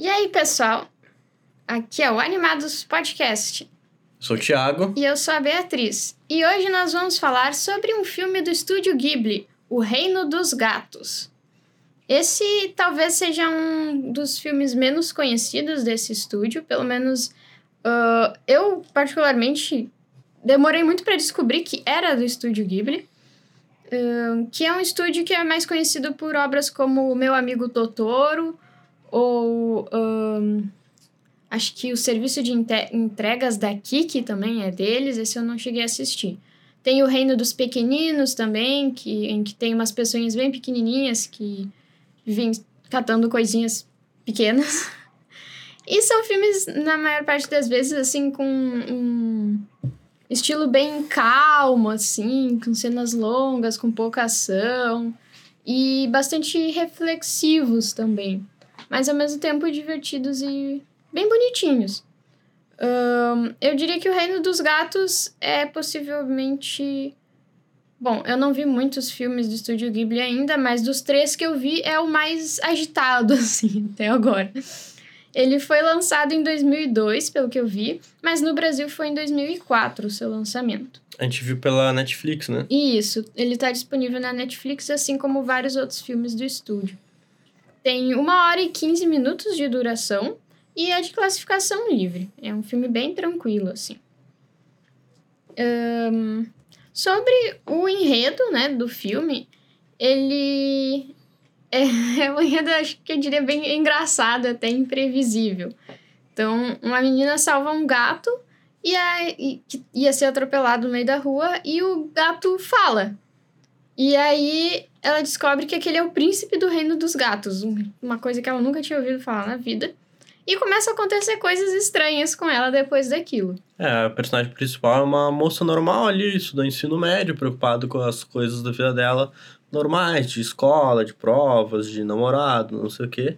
E aí, pessoal? Aqui é o Animados Podcast. Sou o Thiago. E eu sou a Beatriz. E hoje nós vamos falar sobre um filme do estúdio Ghibli, O Reino dos Gatos. Esse talvez seja um dos filmes menos conhecidos desse estúdio, pelo menos uh, eu, particularmente, demorei muito para descobrir que era do estúdio Ghibli. Uh, que é um estúdio que é mais conhecido por obras como Meu Amigo Totoro, ou um, acho que o serviço de entregas da Kiki também é deles, esse eu não cheguei a assistir. Tem o Reino dos Pequeninos também, que, em que tem umas pessoas bem pequenininhas que vêm catando coisinhas pequenas. E são filmes, na maior parte das vezes, assim, com um estilo bem calmo, assim, com cenas longas, com pouca ação e bastante reflexivos também mas ao mesmo tempo divertidos e bem bonitinhos. Um, eu diria que o Reino dos Gatos é possivelmente. Bom, eu não vi muitos filmes do Estúdio Ghibli ainda, mas dos três que eu vi é o mais agitado, assim, até agora. Ele foi lançado em 2002, pelo que eu vi, mas no Brasil foi em 2004 o seu lançamento. A gente viu pela Netflix, né? Isso, ele está disponível na Netflix, assim como vários outros filmes do estúdio. Tem uma hora e 15 minutos de duração e é de classificação livre. É um filme bem tranquilo, assim. Um, sobre o enredo, né, do filme, ele é, é um enredo, acho que eu diria, bem engraçado, até imprevisível. Então, uma menina salva um gato e, a, e que ia ser atropelado no meio da rua e o gato fala. E aí ela descobre que aquele é o príncipe do reino dos gatos, uma coisa que ela nunca tinha ouvido falar na vida. E começa a acontecer coisas estranhas com ela depois daquilo. É, a personagem principal é uma moça normal ali, estuda ensino médio, preocupado com as coisas da vida dela normais, de escola, de provas, de namorado, não sei o quê.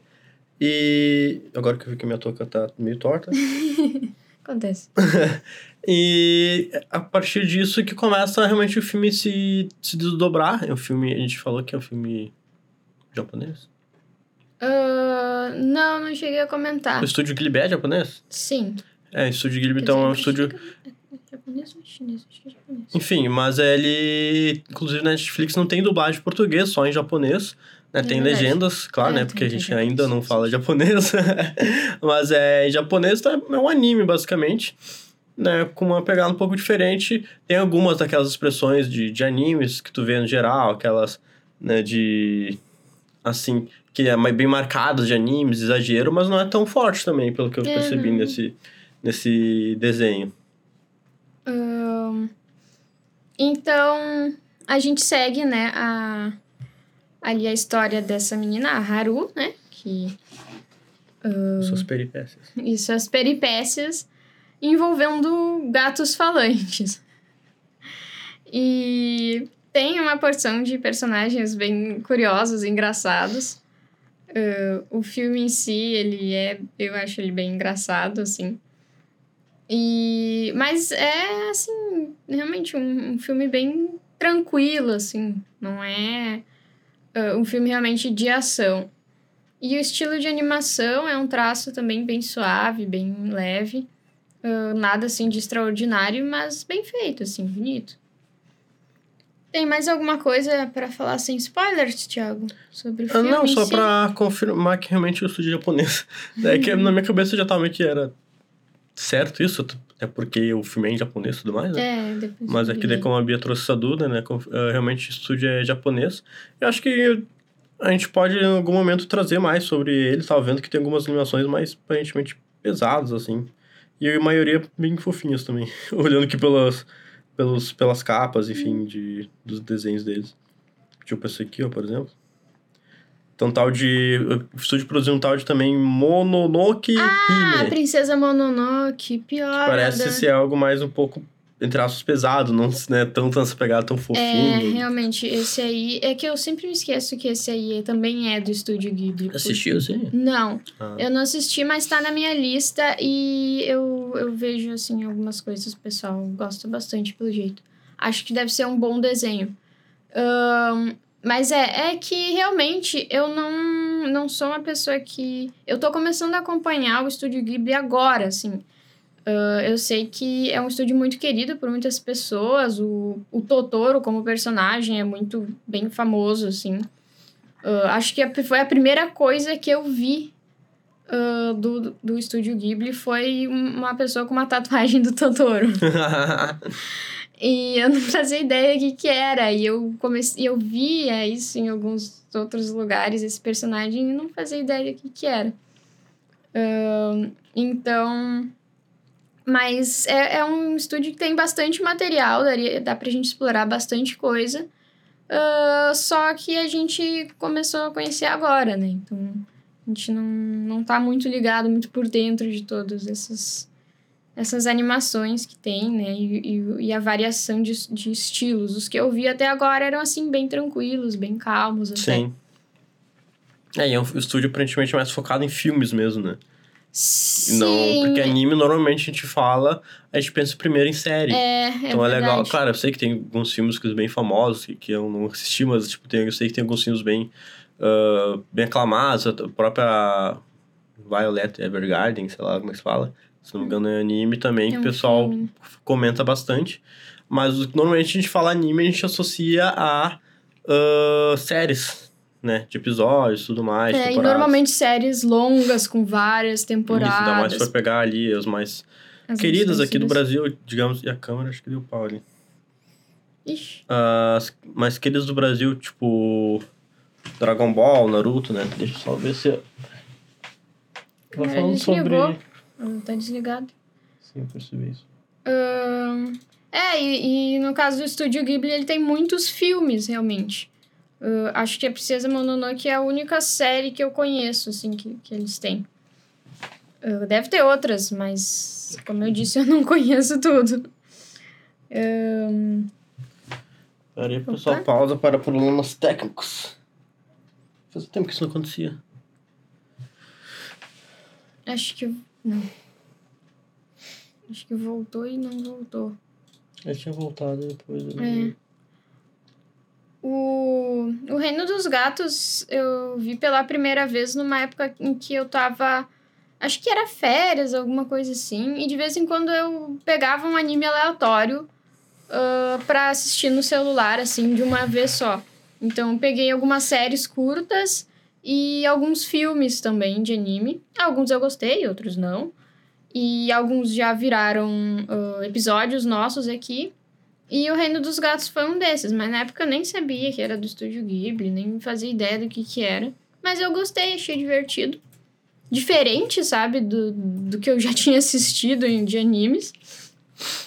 E agora que eu vi que minha touca tá meio torta. Acontece. e a partir disso que começa realmente o filme se, se desdobrar. É um filme, a gente falou que é um filme japonês? Uh, não, não cheguei a comentar. O estúdio Ghibli é japonês? Sim. É, o estúdio Ghibli então é um estúdio... É japonês ou chinês? Acho que é japonês. Enfim, mas ele... Inclusive na Netflix não tem dublagem em português, só em japonês. Né? É tem verdade. legendas, claro, é, né? Porque a gente ainda não fala japonês. Mas é, em japonês tá, é um anime, basicamente. Né, com uma pegada um pouco diferente. Tem algumas daquelas expressões de, de animes que tu vê no geral, aquelas, né, de... Assim, que é bem marcadas de animes, exagero, mas não é tão forte também, pelo que eu percebi nesse, nesse desenho. Então, a gente segue, né, a ali a história dessa menina, a Haru, né? Que. Uh, suas peripécias. E suas peripécias envolvendo gatos falantes. E tem uma porção de personagens bem curiosos engraçados. Uh, o filme em si, ele é... Eu acho ele bem engraçado, assim. E... Mas é, assim, realmente um, um filme bem tranquilo, assim. Não é uh, um filme realmente de ação. E o estilo de animação é um traço também bem suave, bem leve. Uh, nada assim de extraordinário, mas bem feito, assim, bonito. Tem mais alguma coisa para falar sem spoilers, Thiago? Sobre o filme? não, só para confirmar que realmente eu estudei japonês. é que na minha cabeça já tava meio que era certo isso, é porque o filme é em japonês e tudo mais, né? É, depois Mas aqui, daí, como a Bia trouxe essa dúvida, né? Eh, realmente o estúdio é japonês. Eu acho que a gente pode, em algum momento, trazer mais sobre ele. Tava vendo que tem algumas animações mais, aparentemente, pesadas, assim. E a maioria bem fofinhas também. Olhando aqui pelas, pelos, pelas capas, enfim, hum. de, dos desenhos deles. Tipo esse aqui, ó, por exemplo. Então, tal de. O estúdio produziu um tal de também Mononoke Ah, Hime. Princesa Mononoke, pior. Parece ser algo mais um pouco, entre aspas, pesado, não né, tão nessa pegada tão fofinho. É, realmente, esse aí. É que eu sempre me esqueço que esse aí também é do estúdio Ghibli. Assistiu, sim? Não. Ah. Eu não assisti, mas tá na minha lista e eu, eu vejo, assim, algumas coisas, o pessoal gosta bastante pelo jeito. Acho que deve ser um bom desenho. Um, mas é, é que realmente eu não não, sou uma pessoa que. Eu tô começando a acompanhar o Estúdio Ghibli agora, assim. Uh, eu sei que é um estúdio muito querido por muitas pessoas. O, o Totoro, como personagem, é muito bem famoso, assim. Uh, acho que foi a primeira coisa que eu vi uh, do, do estúdio Ghibli foi uma pessoa com uma tatuagem do Totoro. e eu não fazia ideia do que, que era. E eu comecei, eu via isso em alguns outros lugares, esse personagem, e não fazia ideia do que, que era. Uh, então mas é, é um estúdio que tem bastante material, daria, dá pra gente explorar bastante coisa. Uh, só que a gente começou a conhecer agora, né? Então a gente não, não tá muito ligado, muito por dentro de todas essas, essas animações que tem, né? E, e, e, a variação de, de estilos. Os que eu vi até agora eram, assim, bem tranquilos, bem calmos. Até. Sim. É, e é um estúdio aparentemente mais focado em filmes mesmo, né? Sim. Não, porque anime normalmente a gente fala, a gente pensa primeiro em série. É, é Então é legal. Claro, eu sei que tem alguns filmes bem famosos que, que eu não assisti, mas tipo, tem, eu sei que tem alguns filmes bem, uh, bem aclamados. A própria Violet Evergarden, sei lá como é que se fala. Se não me engano, é anime também, que o pessoal filme. comenta bastante. Mas normalmente a gente fala anime, a gente associa a uh, séries né, de episódios e tudo mais. É, temporadas. e normalmente séries longas, com várias temporadas. Isso, ainda mais pra pegar ali as mais as queridas aqui do Brasil, digamos, e a câmera acho que deu pau ali. Ixi. As mais queridas do Brasil, tipo Dragon Ball, Naruto, né? Deixa eu só ver se... Ela falando sobre... Tá desligado. Sim, eu percebi isso. Uh, é, e, e no caso do Estúdio Ghibli, ele tem muitos filmes, realmente. Uh, acho que a Princesa Mononoke é a única série que eu conheço, assim, que, que eles têm. Uh, deve ter outras, mas, como eu disse, eu não conheço tudo. Um... Peraí, pessoal, pausa para problemas técnicos. Faz tempo que isso não acontecia. Acho que. Não. Acho que voltou e não voltou. Ele tinha voltado depois. É. O, o Reino dos Gatos eu vi pela primeira vez numa época em que eu tava. Acho que era férias, alguma coisa assim. E de vez em quando eu pegava um anime aleatório uh, pra assistir no celular, assim, de uma vez só. Então, peguei algumas séries curtas e alguns filmes também de anime. Alguns eu gostei, outros não. E alguns já viraram uh, episódios nossos aqui. E o Reino dos Gatos foi um desses, mas na época eu nem sabia que era do estúdio Ghibli, nem fazia ideia do que que era. Mas eu gostei, achei divertido. Diferente, sabe, do, do que eu já tinha assistido em, de animes.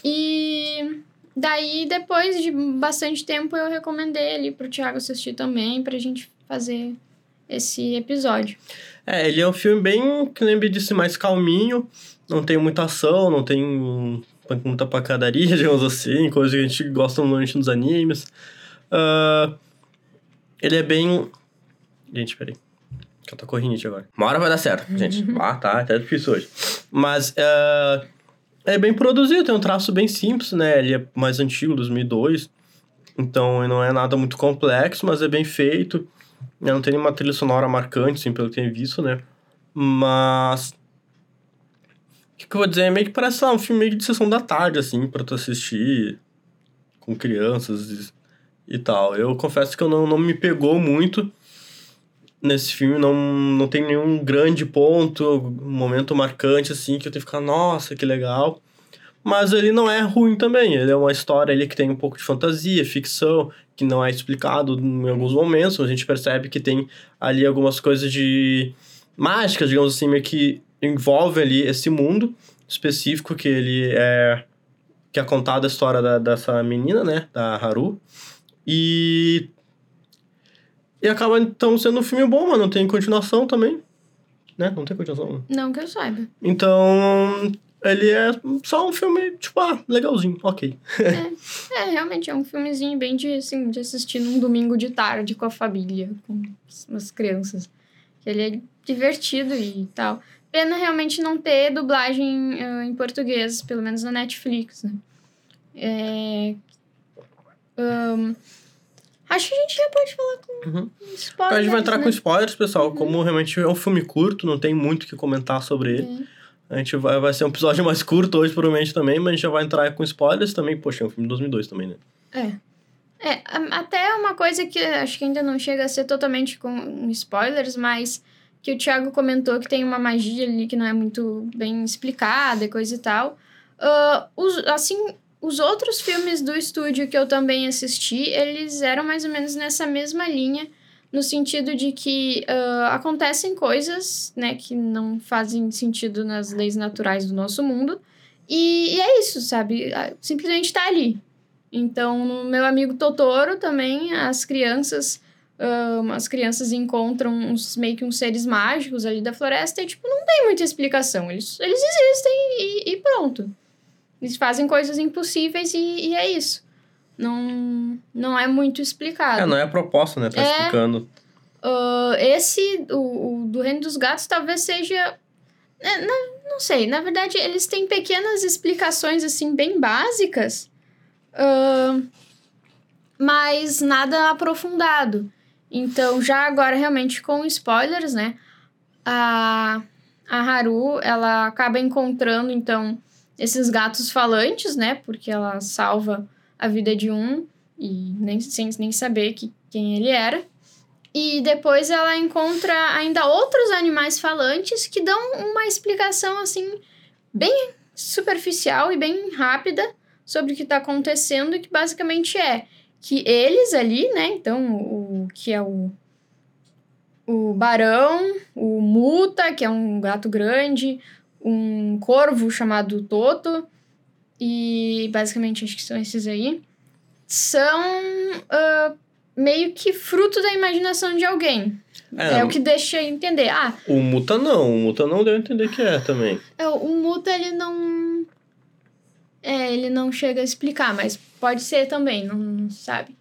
E daí, depois de bastante tempo, eu recomendei ele pro Thiago assistir também, pra gente fazer esse episódio. É, ele é um filme bem, que lembra disse, mais calminho. Não tem muita ação, não tem muita pancadaria, digamos assim, coisa que a gente gosta normalmente nos animes. Uh, ele é bem. Gente, peraí. Que eu tô correndo agora. Uma hora vai dar certo, gente. ah, tá, tá difícil hoje. Mas uh, é bem produzido, tem um traço bem simples, né? Ele é mais antigo, 2002. Então não é nada muito complexo, mas é bem feito. Não tem nenhuma trilha sonora marcante, assim, pelo que eu tenho visto, né? Mas que, que eu vou dizer? É meio que parece lá, um filme meio de sessão da tarde, assim, pra tu assistir com crianças e, e tal. Eu confesso que eu não, não me pegou muito nesse filme, não, não tem nenhum grande ponto, um momento marcante, assim, que eu tenho que ficar, nossa, que legal. Mas ele não é ruim também, ele é uma história ali que tem um pouco de fantasia, ficção, que não é explicado em alguns momentos, a gente percebe que tem ali algumas coisas de mágicas, digamos assim, meio que envolve ali esse mundo específico que ele é que é contada a história da, dessa menina, né, da Haru. E e acaba então sendo um filme bom, mas não tem continuação também, né? Não tem continuação. Não que eu saiba. Então, ele é só um filme, tipo, ah, legalzinho, ok. é, é, realmente é um filmezinho bem de, assim, de assistir num domingo de tarde com a família, com as crianças. Ele é divertido e tal. Pena realmente não ter dublagem uh, em português, pelo menos na Netflix, né? É... Um... Acho que a gente já pode falar com Uhum. spoilers, a gente vai entrar né? com spoilers, pessoal. Como realmente é um filme curto, não tem muito o que comentar sobre ele. É. A gente vai, vai ser um episódio mais curto hoje, provavelmente também, mas a gente já vai entrar com spoilers também. Poxa, é um filme de 2002 também, né? É. É, até uma coisa que acho que ainda não chega a ser totalmente com spoilers, mas que o Thiago comentou que tem uma magia ali que não é muito bem explicada e coisa e tal. Ah, os, assim, os outros filmes do estúdio que eu também assisti, eles eram mais ou menos nessa mesma linha, no sentido de que ah, acontecem coisas, né, que não fazem sentido nas leis naturais do nosso mundo. E, e é isso, sabe? Ah, Simplesmente tá ali. Então, no meu amigo Totoro também, as crianças. ahn, as crianças encontram uns, meio que uns seres mágicos ali da floresta e, tipo, não tem muita explicação. Eles, eles existem e, e pronto. Eles fazem coisas impossíveis e, e é isso. Não, não é muito explicado. É, não é a proposta, né? Tá É. explicando. Ah, esse, o, o do Reino dos Gatos, talvez seja. é, na- não sei, na verdade, eles têm pequenas explicações, assim, bem básicas, ah, mas nada aprofundado. Então, já agora, realmente, com spoilers, né? A, a Haru, ela acaba encontrando, então, esses gatos falantes, né? Porque ela salva a vida de um e nem, sem nem saber que, quem ele era. E depois ela encontra ainda outros animais falantes que dão uma explicação assim bem superficial e bem rápida sobre o que está acontecendo, que basicamente é que eles ali, né? Então, o que é o o barão, o muta, que é um gato grande, um corvo chamado Toto, e basicamente acho que são esses aí, são ah, meio que fruto da imaginação de alguém. É, É, o que deixa entender. Ah, o Muta não. O Muta não deu a entender que é também. é, o Muta, ele não... É, ele não chega a explicar, mas pode ser também, não, não sabe.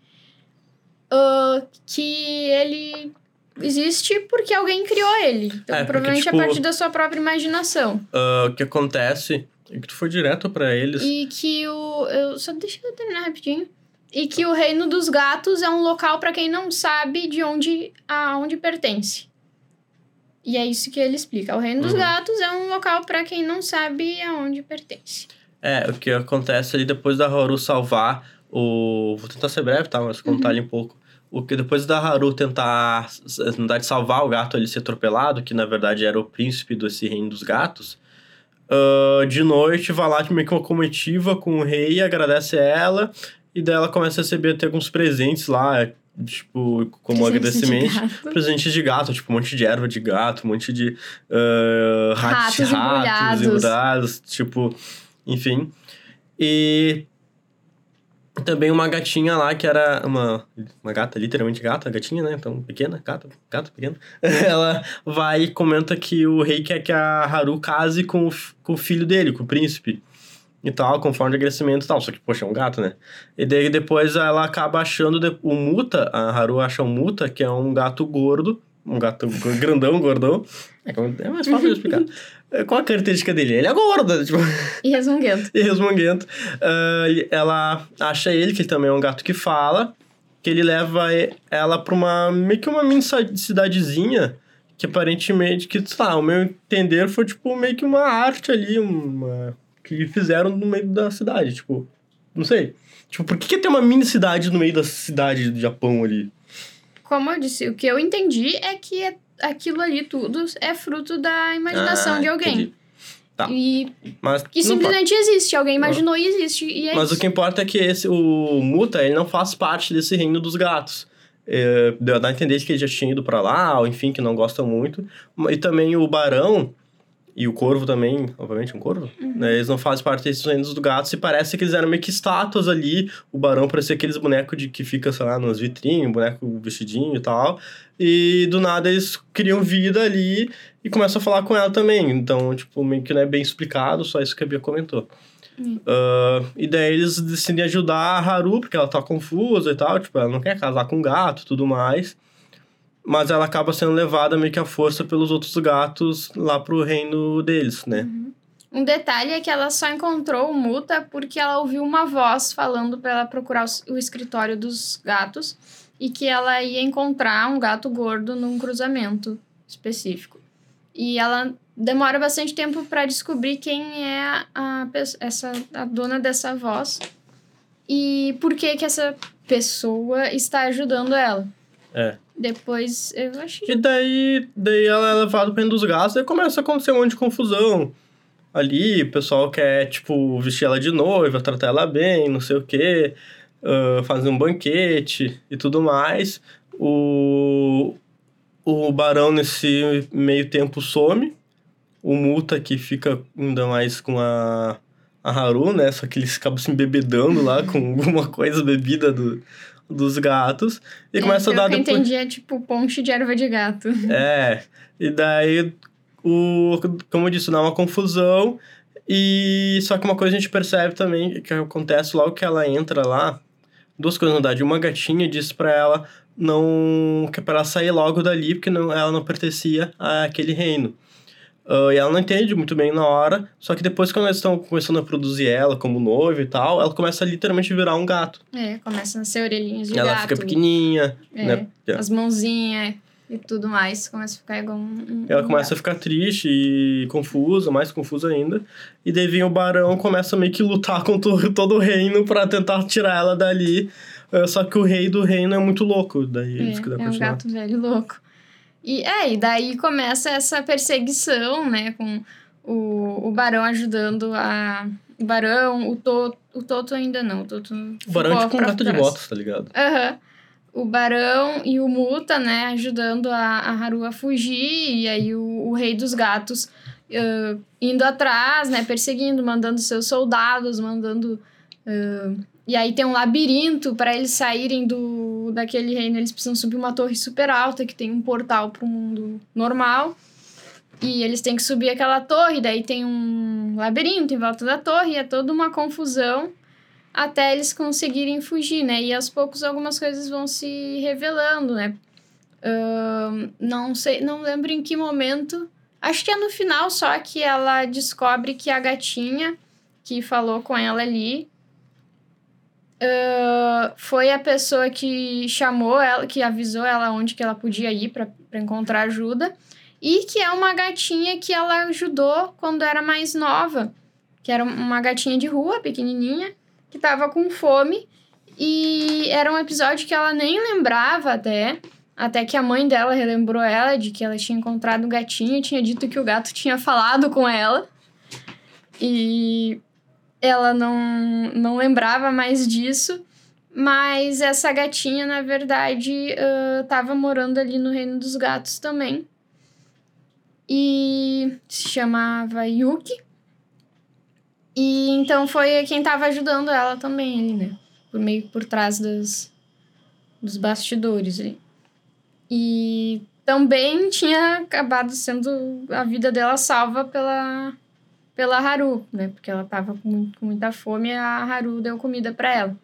Ah, que ele existe porque alguém criou ele. Então, É, porque, provavelmente tipo- a partir da sua própria imaginação. Ah, o que acontece é que tu foi direto pra eles. E que o. Eu, só deixa eu terminar rapidinho. E que o reino dos gatos é um local para quem não sabe de onde aonde pertence. E é isso que ele explica. O reino dos Uhum. gatos é um local para quem não sabe aonde pertence. É, o que acontece ali depois da Haru salvar o. Vou tentar ser breve, tá? Mas contar ali um pouco. O que depois da Haru tentar, na verdade, salvar o gato ele ser atropelado, que na verdade era o príncipe desse reino dos gatos. Ah, de noite vai lá meio que uma comitiva com o rei, agradece a ela, e daí ela começa a receber até alguns presentes lá, tipo, como Presentes de agradecimento. Presentes de gato, tipo, um monte de erva de gato, um monte de ah, rat- Ratos embrulhados. embrulhados, tipo, enfim. E também uma gatinha lá que era uma, uma gata, literalmente gata, gatinha, né? Então, pequena, gata, gata pequena. Ela vai e comenta que o rei quer que a Haru case com com o filho dele, com o príncipe. E tal, conforme o agradecimento e tal. Só que, poxa, é um gato, né? E daí depois ela acaba achando o Muta, a Haru acha o Muta, que é um gato gordo, um gato grandão, gordão. É é mais fácil de explicar. É, Qual a característica dele? Ele é gordo, tipo, E resmunguento. e resmunguento. Ele- ela acha ele, que ele também é um gato que fala, que ele leva ela pra uma, meio que uma mini ci- cidadezinha, que aparentemente, que, sei lá, o meu entender foi, tipo, meio que uma arte ali, uma... que fizeram no meio da cidade, tipo, não sei. Tipo, por que, que tem uma mini cidade no meio da cidade do Japão ali? Como eu disse, o que eu entendi é que é- aquilo ali tudo é fruto da imaginação Ah, de alguém. entendi. Tá. E Mas, que simplesmente existe. Alguém imaginou e existe. E é Mas isso. o que importa é que esse, o Muta, ele não faz parte desse reino dos gatos. É, deu a entender que ele já tinha ido pra lá, ou enfim, que não gosta muito. E também o Barão e o Corvo também, obviamente um Corvo, né, eles não fazem parte desses reinos dos gatos e parece que eles eram meio que estátuas ali. O Barão parecia aqueles bonecos de que fica, sei lá, nas vitrines, boneco vestidinho e tal. E do nada eles criam vida ali e começam a falar com ela também. Então, tipo, meio que não é bem explicado, só isso que a Bia comentou. Ah, e daí eles decidem ajudar a Haru, porque ela tá confusa e tal, tipo, ela não quer casar com gato e tudo mais. Mas ela acaba sendo levada meio que à força pelos outros gatos lá pro reino deles, né? Um detalhe é que ela só encontrou o Muta porque ela ouviu uma voz falando pra ela procurar o escritório dos gatos. e que ela ia encontrar um gato gordo num cruzamento específico. E ela demora bastante tempo para descobrir quem é a, a, essa, a dona dessa voz e por que que essa pessoa está ajudando ela. É. Depois, eu acho E daí, daí ela é levada para dos gatos e começa a acontecer um monte de confusão. Ali, o pessoal quer, tipo, vestir ela de noiva, tratar ela bem, não sei o quê, uh, fazer um banquete e tudo mais. O, o barão, nesse meio tempo, some. O Muta, que fica ainda mais com a, a Haru, né? Só que eles acabam se embebedando lá com alguma coisa bebida do, dos gatos. E é, começa a dar... O que eu entendi é tipo ponche de erva de gato. É, e daí, o, como eu disse, dá uma confusão. E só que uma coisa a gente percebe também, que acontece logo que ela entra lá, duas coisas na verdade. Uma gatinha diz para ela não que é para ela sair logo dali, porque não, ela não pertencia àquele reino. Uh, e ela não entende muito bem na hora, só que depois, quando eles estão começando a produzir ela como noiva e tal, ela começa a literalmente virar um gato. É, começa a ser orelhinhas de ela gato. Ela fica pequenininha, é, né? As mãozinhas e tudo mais. Começa a ficar igual um. Ela um começa gato. a ficar triste e confusa, mais confusa ainda. E daí vem o barão, começa meio que lutar contra todo o reino para tentar tirar ela dali. Uh, só que o rei do reino é muito louco. Daí É, eles que dá é um gato velho louco. E, é, e daí começa essa perseguição, né? Com o, o Barão ajudando a... O Barão, o Toto... O Toto ainda não, o Toto... O barão é tipo um gato de botas, tá ligado? Aham. O Barão e o Muta, né, ajudando a, a Haru a fugir, e aí o, o Rei dos Gatos ah, indo atrás, né, perseguindo, mandando seus soldados, mandando. ah, e aí tem um labirinto para eles saírem do daquele reino, eles precisam subir uma torre super alta que tem um portal para o mundo normal. E eles têm que subir aquela torre, daí tem um labirinto em volta da torre, e é toda uma confusão até eles conseguirem fugir, né? E aos poucos algumas coisas vão se revelando, né? Ahn, não sei, não lembro em que momento. Acho que é no final só que ela descobre que a gatinha que falou com ela ali ah, foi a pessoa que chamou ela, que avisou ela onde que ela podia ir para encontrar ajuda. E que é uma gatinha que ela ajudou quando era mais nova. Que era uma gatinha de rua, pequenininha, que tava com fome. E era um episódio que ela nem lembrava até. Até que a mãe dela relembrou ela de que ela tinha encontrado o gatinho e tinha dito que o gato tinha falado com ela. E ela não, não lembrava mais disso. Mas essa gatinha, na verdade, ah, tava morando ali no Reino dos Gatos também. E se chamava Yuki. E então foi quem tava ajudando ela também ali, né? Por meio por trás das, dos bastidores ali. E também tinha acabado sendo a vida dela salva pela, pela Haru, né? Porque ela tava com, com muita fome e a Haru deu comida para ela.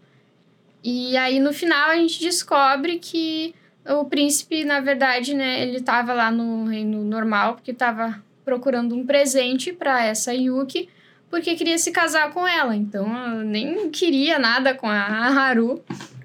E aí no final a gente descobre que o príncipe, na verdade, né, ele tava lá no reino normal porque tava procurando um presente para essa Yuki, porque queria se casar com ela. Então, eu nem queria nada com a Haru.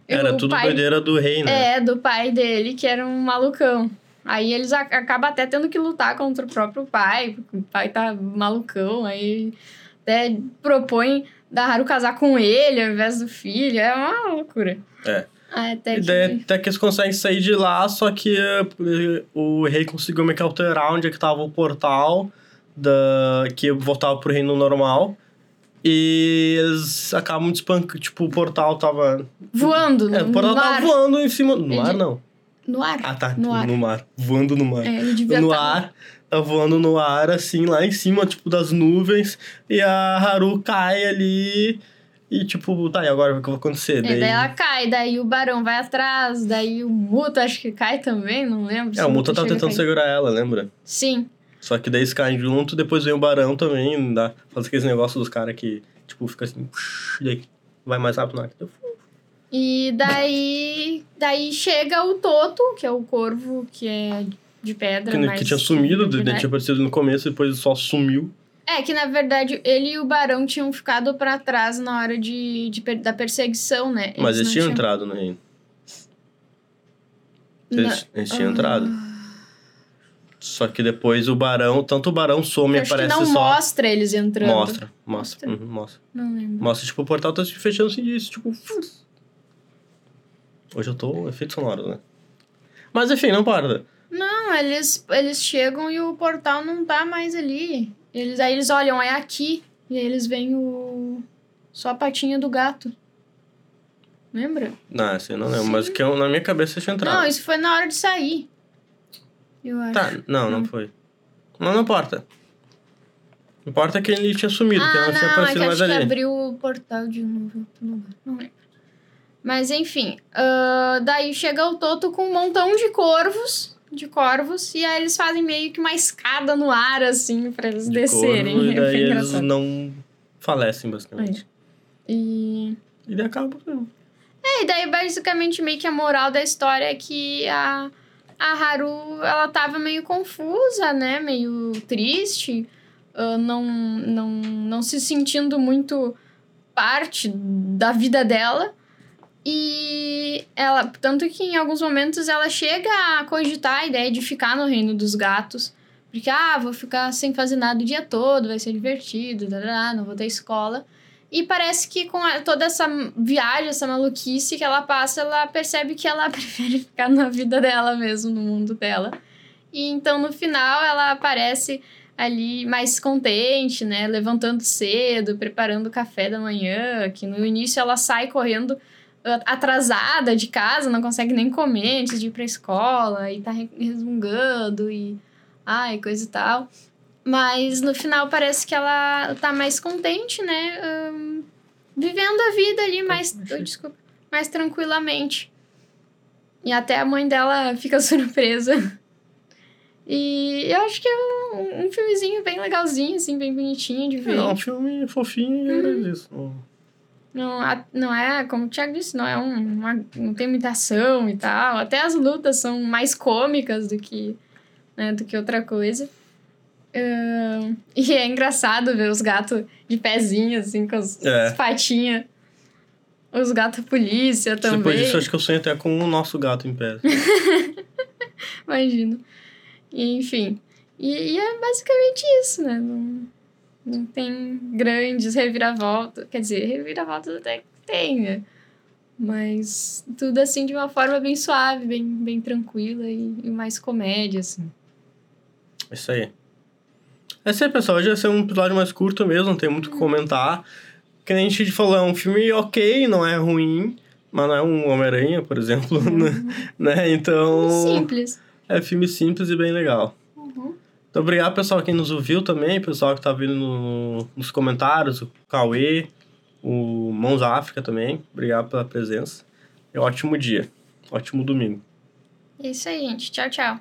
Era O tudo pai- doideira do rei, né? é, do pai dele, que era um malucão. Aí eles acabam até tendo que lutar contra o próprio pai, porque o pai tá malucão, aí até propõe da Haru casar com ele ao invés do filho. É uma loucura. É. Até que... até que eles conseguem sair de lá, só que eh, o rei conseguiu meio que alterar onde é que tava o portal da, que voltava pro reino normal. E eles acabam despancando. Tipo, o portal tava. Voando É, o portal no tava ar. voando em cima. No ar, Ele- não. No ar. Ah, tá. No ar. No mar. Voando no mar. É, ele devia no tá- ar, tá voando no ar, assim, lá em cima, tipo, das nuvens. E a Haru cai ali. E, tipo, tá, e agora o que vai acontecer? É, daí ela cai, daí o barão vai atrás, daí o Muta acho que cai também, não lembro. É, o Muta tá chega a tentando segurar ela, lembra? Sim. Só que daí eles caem junto, depois vem o Barão também, dá, faz aqueles negócios dos caras que, tipo, fica assim, daí vai mais rápido. E daí, daí chega o Toto, que é o corvo que é de pedra. Que, mas que tinha sumido, verdade. tinha aparecido no começo, depois só sumiu. É, que na verdade ele e o Barão tinham ficado pra trás na hora de, de da perseguição, né? Mas eles não tinham entrado no reino. Eles, eles tinham entrado. Só que depois o barão, tanto o barão some e que aparece não só. mostra eles entrando. Mostra, mostra. Mostra? Uhum, mostra. Não lembro. Mostra, tipo, o portal tá se fechando assim disso, tipo. Hoje eu tô efeito sonoro, né? Mas enfim, não para. Não, eles, eles chegam e o portal não tá mais ali. Eles, aí eles olham, é aqui. E aí eles veem o. Só a patinha do gato. Lembra? Não, assim, não lembro. Mas que eu, na minha cabeça tinha entrado. Não, isso foi na hora de sair. Eu acho. Tá, não, não Não. foi. Não, não importa. Importa que ele tinha sumido, que Ah, não tinha não, é aparecido que mais acho que abriu o portal de novo em outro lugar. Não lembro. Mas enfim, ah, daí chega o Toto com um montão de corvos, de corvos, e aí eles fazem meio que uma escada no ar, assim, pra eles de descerem. corvo, e É daí bem eles não falecem, basicamente. E... E daí acaba. né? é, e daí basicamente meio que a moral da história é que a, a Haru, ela tava meio confusa, né? Meio triste, ah, não, não, não se sentindo muito parte da vida dela. E ela, tanto que em alguns momentos ela chega a cogitar a ideia de ficar no reino dos gatos. Porque, ah, vou ficar sem fazer nada o dia todo, vai ser divertido, não vou ter escola. E parece que com toda essa viagem, essa maluquice que ela passa, ela percebe que ela prefere ficar na vida dela mesmo, no mundo dela. E então no final ela aparece ali mais contente, né? Levantando cedo, preparando o café da manhã, que no início ela sai correndo atrasada de casa, não consegue nem comer antes de ir pra escola, e tá re- resmungando, e ai, coisa e tal. Mas no final parece que ela tá mais contente, né? Ahn, vivendo a vida ali mais. oh, desculpa, mais tranquilamente. E até a mãe dela fica surpresa. E eu acho que é um, um filmezinho bem legalzinho, assim, bem bonitinho de ver. É um filme fofinho e Uhum. isso. Não- Não, é, como o Thiago disse, não é um, uma, não tem muita ação e tal. Até as lutas são mais cômicas do que, né, do que outra coisa. Ahn, e é engraçado ver os gatos de pezinho, assim, com as, É. as patinhas. Os gatos polícia também. Depois disso, acho que eu sonho até com o nosso gato em pé. Imagino. E, enfim. E, e é basicamente isso, né? Não, não tem grandes reviravoltas. Quer dizer, reviravoltas até que né? Mas tudo assim de uma forma bem suave, bem, bem tranquila e, e mais comédia, assim. Isso aí. É isso aí, pessoal. Hoje vai ser um episódio mais curto mesmo, não tem muito o que comentar. Que nem a gente falou, é um filme ok, não é ruim, mas não é um Homem-Aranha, por exemplo, né? Então, Simples. é filme simples e bem legal. Então, obrigado, pessoal, quem nos ouviu também, pessoal que tá vindo no- nos comentários, o Cauê, o Mãos África também. Obrigado pela presença. E ótimo dia. Ótimo domingo. É isso aí, gente. Tchau, tchau.